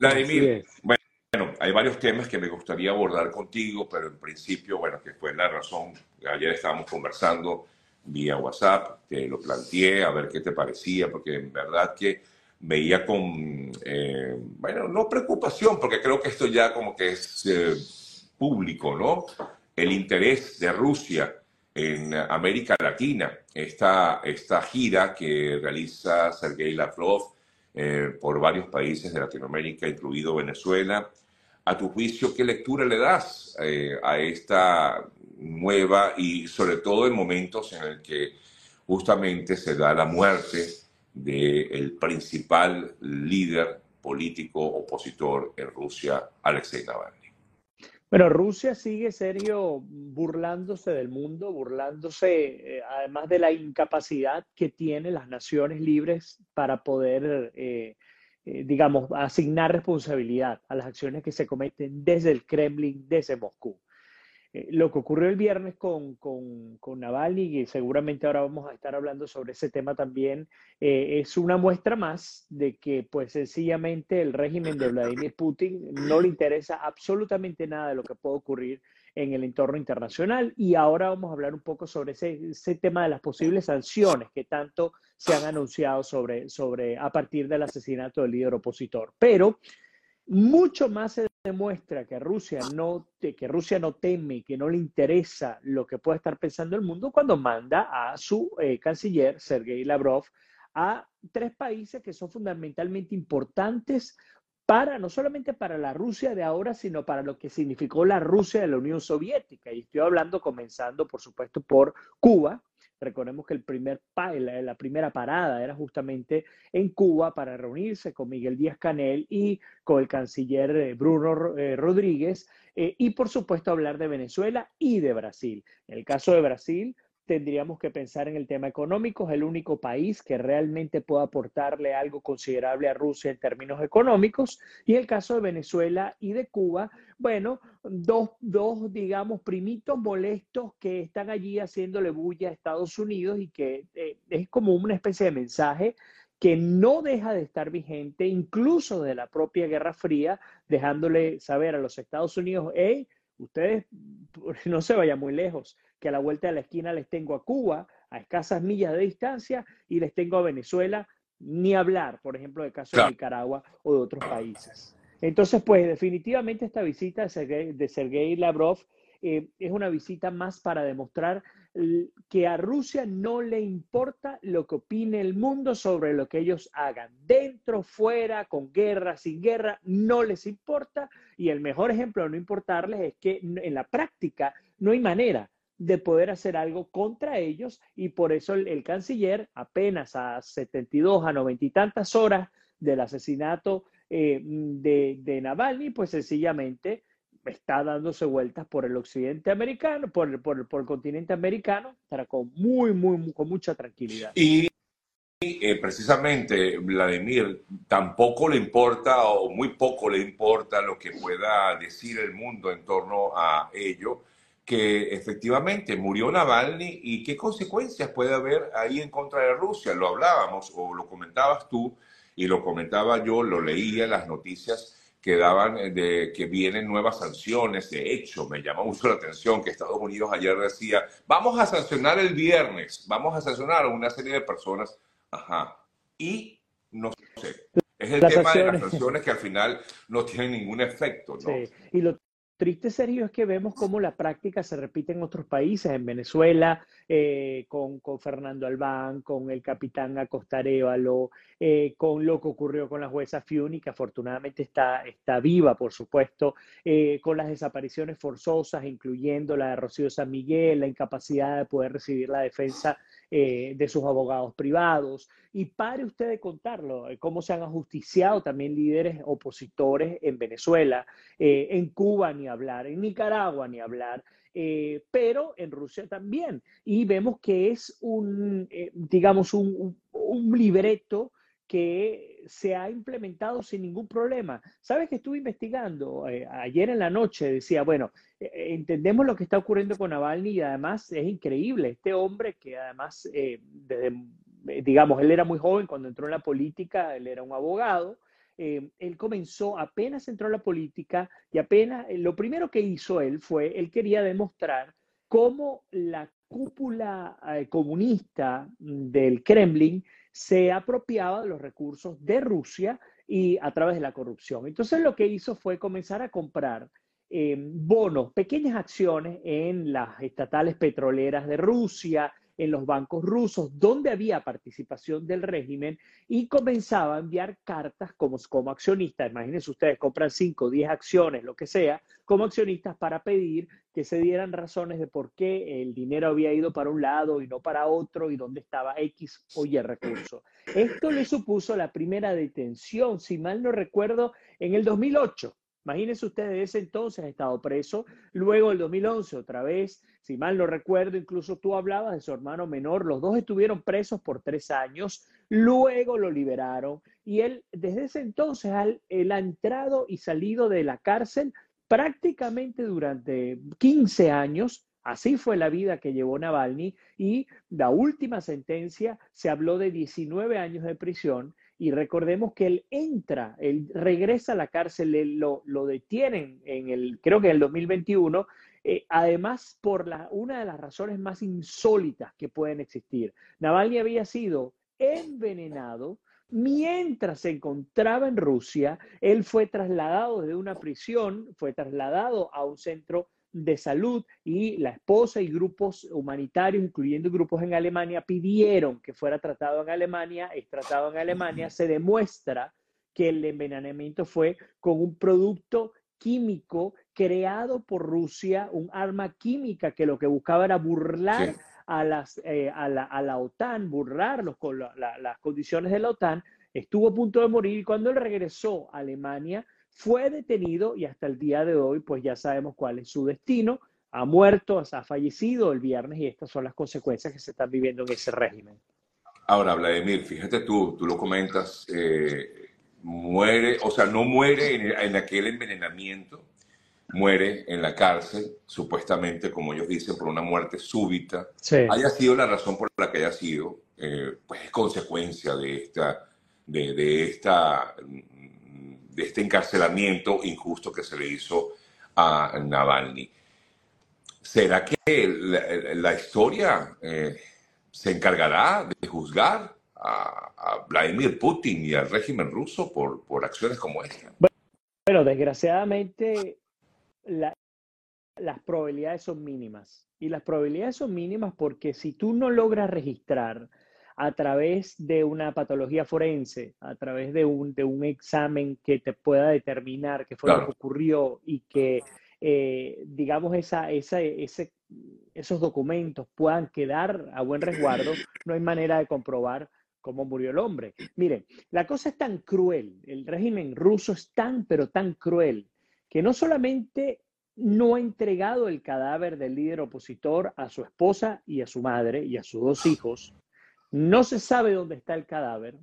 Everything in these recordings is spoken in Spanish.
Vladimir, bueno, hay varios temas que me gustaría abordar contigo, pero en principio, bueno, que fue la razón, ayer estábamos conversando vía WhatsApp, te lo planteé a ver qué te parecía, porque en verdad que veía con, eh, bueno, no preocupación, porque creo que esto ya como que es eh, público, ¿no? El interés de Rusia en América Latina, esta, esta gira que realiza Sergei Lavrov eh, por varios países de Latinoamérica, incluido Venezuela. A tu juicio, ¿qué lectura le das eh, a esta nueva y sobre todo en momentos en el que justamente se da la muerte del principal líder político opositor en Rusia, Alexei Navalny? Bueno, Rusia sigue, serio, burlándose del mundo, burlándose eh, además de la incapacidad que tienen las naciones libres para poder, eh, eh, digamos, asignar responsabilidad a las acciones que se cometen desde el Kremlin, desde Moscú. Eh, lo que ocurrió el viernes con, con, con, Navalny, y seguramente ahora vamos a estar hablando sobre ese tema también, eh, es una muestra más de que pues sencillamente el régimen de Vladimir Putin no le interesa absolutamente nada de lo que puede ocurrir en el entorno internacional. Y ahora vamos a hablar un poco sobre ese, ese tema de las posibles sanciones que tanto se han anunciado sobre, sobre a partir del asesinato del líder opositor. Pero mucho más se demuestra que Rusia no, que Rusia no teme, que no le interesa lo que pueda estar pensando el mundo cuando manda a su eh, canciller, Sergei Lavrov, a tres países que son fundamentalmente importantes para, no solamente para la Rusia de ahora, sino para lo que significó la Rusia de la Unión Soviética. Y estoy hablando, comenzando, por supuesto, por Cuba, Recordemos que el primer, la primera parada era justamente en Cuba para reunirse con Miguel Díaz Canel y con el canciller eh, Bruno eh, Rodríguez eh, y por supuesto hablar de Venezuela y de Brasil. En el caso de Brasil, tendríamos que pensar en el tema económico. Es el único país que realmente puede aportarle algo considerable a Rusia en términos económicos. Y el caso de Venezuela y de Cuba, bueno, dos, dos, digamos, primitos molestos que están allí haciéndole bulla a Estados Unidos y que eh, es como una especie de mensaje que no deja de estar vigente, incluso de la propia Guerra Fría, dejándole saber a los Estados Unidos, hey, ustedes no se vayan muy lejos, que a la vuelta de la esquina les tengo a Cuba, a escasas millas de distancia, y les tengo a Venezuela, ni hablar, por ejemplo, del caso de Nicaragua o de otros países. Entonces, pues definitivamente esta visita de Sergei, Lavrov eh, es una visita más para demostrar que a Rusia no le importa lo que opine el mundo sobre lo que ellos hagan. Dentro, fuera, con guerra, sin guerra, no les importa. Y el mejor ejemplo de no importarles es que en la práctica no hay manera de poder hacer algo contra ellos y por eso el, canciller apenas a 72, a 90 y tantas horas del asesinato eh, de, de, Navalny, pues sencillamente está dándose vueltas por el occidente americano, por, por, por el continente americano, para con muy, muy, con mucha tranquilidad. Y eh, precisamente, Vladimir, tampoco le importa o muy poco le importa lo que pueda decir el mundo en torno a ello que efectivamente murió Navalny y qué consecuencias puede haber ahí en contra de Rusia. Lo hablábamos o lo comentabas tú y lo comentaba yo, lo leía en las noticias que daban eh, de que vienen nuevas sanciones. De hecho, me llamó mucho la atención que Estados Unidos ayer decía, vamos a sancionar el viernes, vamos a sancionar a una serie de personas. Ajá. Y no sé. Es el tema de las sanciones que al final no tienen ningún efecto, ¿no? Sí. Y lo triste, Sergio, es que vemos cómo la práctica se repite en otros países, en Venezuela, eh, con, Fernando Albán, con el capitán Acostarévalo, eh, con lo que ocurrió con la jueza Fiuni, que afortunadamente está, está viva, por supuesto, eh, con las desapariciones forzosas, incluyendo la de Rocío San Miguel, la incapacidad de poder recibir la defensa eh, de sus abogados privados. Y pare usted de contarlo, cómo se han ajusticiado también líderes opositores en Venezuela, en Cuba ni hablar, en Nicaragua ni hablar. pero en Rusia también. Y vemos que es un, digamos, un, un libreto que se ha implementado sin ningún problema. ¿Sabes que estuve investigando? Eh, ayer en la noche decía, bueno, eh, eh, entendemos lo que está ocurriendo con Navalny y además es increíble. Este hombre que además, desde, digamos, él era muy joven cuando entró en la política, él era un abogado, eh, él comenzó, apenas entró a la política y apenas, eh, lo primero que hizo él fue, él quería demostrar cómo la cúpula eh, comunista del Kremlin se apropiaba de los recursos de Rusia y a través de la corrupción. Entonces lo que hizo fue comenzar a comprar bonos, pequeñas acciones en las estatales petroleras de Rusia, en los bancos rusos, donde había participación del régimen, y comenzaba a enviar cartas como, como accionista. Imagínense ustedes, compran 5, 10 acciones, lo que sea, como accionistas para pedir que se dieran razones de por qué el dinero había ido para un lado y no para otro y dónde estaba X o Y recurso. Esto le supuso la primera detención, si mal no recuerdo, en el 2008 Imagínense ustedes, ese entonces ha estado preso, luego el 2011 otra vez, si mal no recuerdo, incluso tú hablabas de su hermano menor, los dos estuvieron presos por tres años, luego lo liberaron y él desde ese entonces él ha entrado y salido de la cárcel prácticamente durante 15 años. Así fue la vida que llevó Navalny y la última sentencia se habló de 19 años de prisión y recordemos que él entra, él regresa a la cárcel, lo, lo, detienen en el, creo que en el 2021, eh, además por la, una de las razones más insólitas que pueden existir. Navalny había sido envenenado mientras se encontraba en Rusia, él fue trasladado de una prisión, fue trasladado a un centro de salud y la esposa y grupos humanitarios, incluyendo grupos en Alemania, pidieron que fuera tratado en Alemania, es tratado en Alemania, se demuestra que el envenenamiento fue con un producto químico creado por Rusia, un arma química que lo que buscaba era burlar a, las, eh, a, la, a, la, OTAN, burlar con las condiciones de la OTAN, estuvo a punto de morir y cuando él regresó a Alemania, fue detenido y hasta el día de hoy, pues ya sabemos cuál es su destino. Ha muerto, ha fallecido el viernes y estas son las consecuencias que se están viviendo en ese régimen. Ahora, Vladimir, fíjate tú, tú lo comentas, eh, muere, o sea, no muere en, aquel envenenamiento, muere en la cárcel, supuestamente, como ellos dicen, por una muerte súbita. Haya sido la razón por la que haya sido, eh, pues es consecuencia de esta, de, de esta de este encarcelamiento injusto que se le hizo a Navalny. ¿Será que la, historia eh, se encargará de juzgar a, Vladimir Putin y al régimen ruso por, por acciones como esta? Bueno, desgraciadamente las probabilidades son mínimas. Y las probabilidades son mínimas porque si tú no logras registrar a través de una patología forense, a través de un, de un examen que te pueda determinar qué fue lo que ocurrió y que, eh, digamos, esa, esa, ese, esos documentos puedan quedar a buen resguardo, no hay manera de comprobar cómo murió el hombre. Miren, la cosa es tan cruel, el régimen ruso es tan, pero tan cruel, que no solamente no ha entregado el cadáver del líder opositor a su esposa y a su madre y a sus dos hijos, no se sabe dónde está el cadáver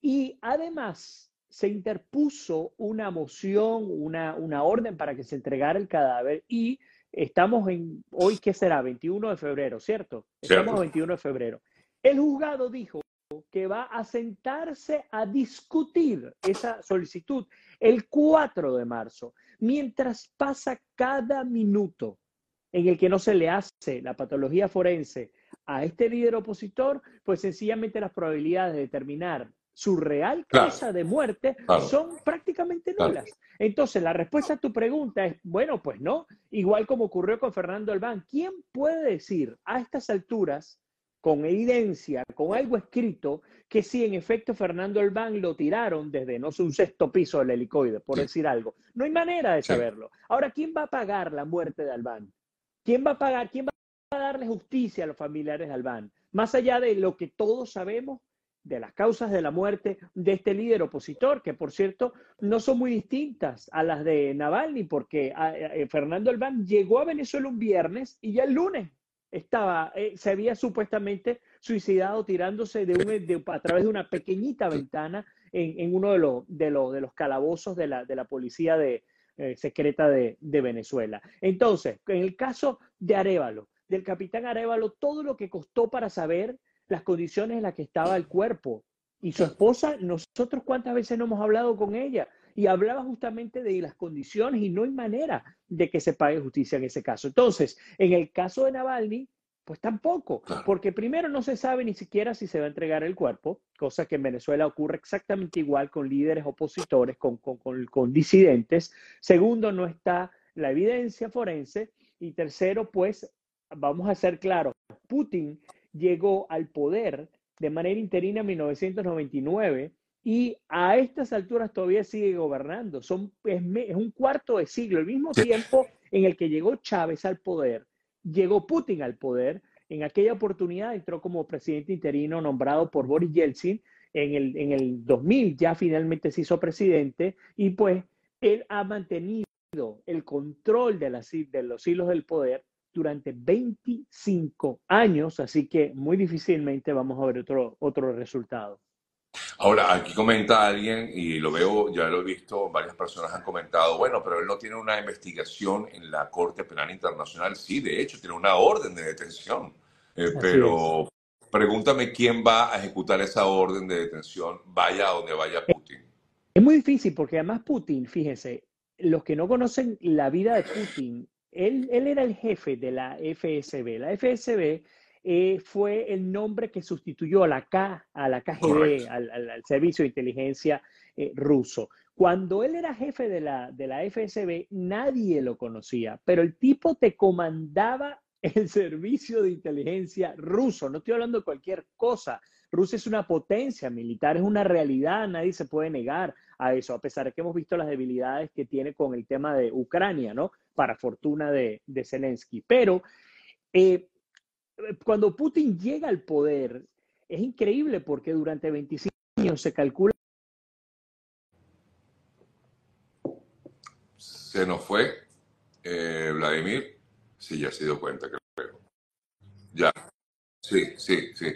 y además se interpuso una moción, una, una orden para que se entregara el cadáver y estamos en, hoy qué será, 21 de febrero, ¿cierto? Estamos 21 de febrero. El juzgado dijo que va a sentarse a discutir esa solicitud el 4 de marzo, mientras pasa cada minuto en el que no se le hace la patología forense a este líder opositor, pues sencillamente las probabilidades de determinar su real causa de muerte son prácticamente nulas. Entonces, la respuesta a tu pregunta es, bueno, pues no, igual como ocurrió con Fernando Albán, ¿quién puede decir a estas alturas, con evidencia, con algo escrito, que si en efecto Fernando Albán lo tiraron desde, no sé, un sexto piso del helicoide, por decir algo? No hay manera de saberlo. Ahora, ¿quién va a pagar la muerte de Albán? ¿Quién va a pagar? ¿Quién va a darle justicia a los familiares de Albán? Más allá de lo que todos sabemos de las causas de la muerte de este líder opositor, que por cierto no son muy distintas a las de Navalny, porque eh, Fernando Albán llegó a Venezuela un viernes y ya el lunes estaba, eh, se había supuestamente suicidado tirándose de, a través de una pequeñita ventana en, uno de, los de, de los calabozos de la, de la policía de, eh, secreta de, Venezuela. Entonces, en el caso de Arevalo, del capitán Arevalo, todo lo que costó para saber las condiciones en las que estaba el cuerpo Y su esposa, nosotros cuántas veces no hemos hablado con ella y hablaba justamente de las condiciones y no hay manera de que se pague justicia en ese caso. Entonces, en el caso de Navalny, pues tampoco, porque primero no se sabe ni siquiera si se va a entregar el cuerpo, cosa que en Venezuela ocurre exactamente igual con líderes opositores, con, con, disidentes. Segundo, no está la evidencia forense. Y tercero, pues, vamos a ser claros, Putin llegó al poder de manera interina en 1999 y a estas alturas todavía sigue gobernando. Son, es, un cuarto de siglo, el mismo tiempo en el que llegó Chávez al poder llegó Putin al poder. En aquella oportunidad entró como presidente interino nombrado por Boris Yeltsin. En el, en el 2000 ya finalmente se hizo presidente y pues él ha mantenido el control de, de los hilos del poder durante 25 años, así que muy difícilmente vamos a ver otro, otro resultado. Ahora, aquí comenta alguien, y lo veo, ya lo he visto, varias personas han comentado, bueno, pero él no tiene una investigación en la Corte Penal Internacional. Sí, de hecho, tiene una orden de detención. Eh, pero pregúntame quién va a ejecutar esa orden de detención, vaya a donde vaya Putin. Es muy difícil porque además Putin, fíjense, los que no conocen la vida de Putin, él, él era el jefe de la FSB. La FSB eh, fue el nombre que sustituyó a la, K, a la KGB, al, Servicio de Inteligencia eh, ruso. Cuando él era jefe de la, de la FSB, nadie lo conocía, pero el tipo te comandaba el servicio de inteligencia ruso. No estoy hablando de cualquier cosa. Rusia es una potencia militar, es una realidad, nadie se puede negar a eso, a pesar de que hemos visto las debilidades que tiene con el tema de Ucrania, ¿no? Para fortuna de, de Zelensky. Pero eh, cuando Putin llega al poder, es increíble porque durante 25 años se calcula. Se nos fue eh, Vladimir. Sí, ya se dio cuenta, creo. Ya. Sí, sí, sí.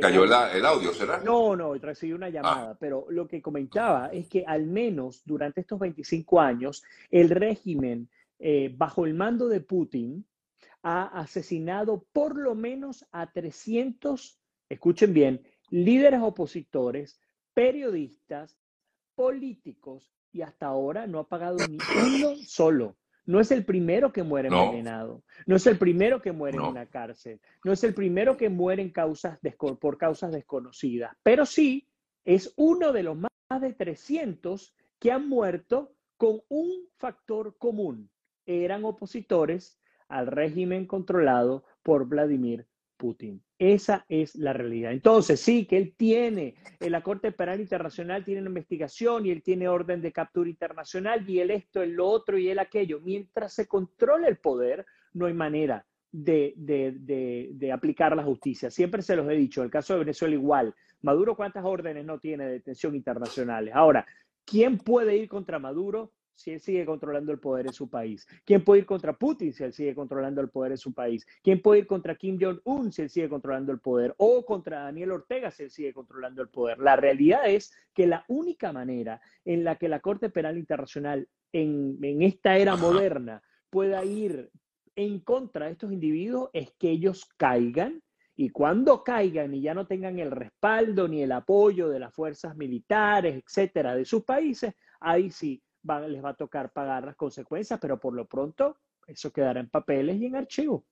Cayó el audio, ¿será? No, no, recibí una llamada, ah. pero lo que comentaba es que al menos durante estos 25 años, el régimen eh, bajo el mando de Putin ha asesinado por lo menos a 300, escuchen bien, líderes opositores, periodistas, políticos y hasta ahora no ha pagado ni uno solo. No es el primero que muere envenenado, no es el primero que muere en una cárcel, no es el primero que muere en causas por causas desconocidas, pero sí es uno de los más de 300 que han muerto con un factor común. Eran opositores al régimen controlado por Vladimir Putin. Esa es la realidad. Entonces, sí, que él tiene, en la Corte Penal Internacional tiene una investigación y él tiene orden de captura internacional y él esto, lo otro y él aquello. Mientras se controla el poder, no hay manera de, de, de, aplicar la justicia. Siempre se los he dicho, el caso de Venezuela igual. Maduro, ¿cuántas órdenes no tiene de detención internacionales? Ahora, ¿quién puede ir contra Maduro? Si él sigue controlando el poder en su país? ¿Quién puede ir contra Putin si él sigue controlando el poder en su país? ¿Quién puede ir contra Kim Jong-un si él sigue controlando el poder? ¿O contra Daniel Ortega si él sigue controlando el poder? La realidad es que la única manera en la que la Corte Penal Internacional en, en esta era moderna pueda ir en contra de estos individuos es que ellos caigan y cuando caigan y ya no tengan el respaldo ni el apoyo de las fuerzas militares, etcétera, de sus países, ahí sí les va a tocar pagar las consecuencias, pero por lo pronto eso quedará en papeles y en archivo.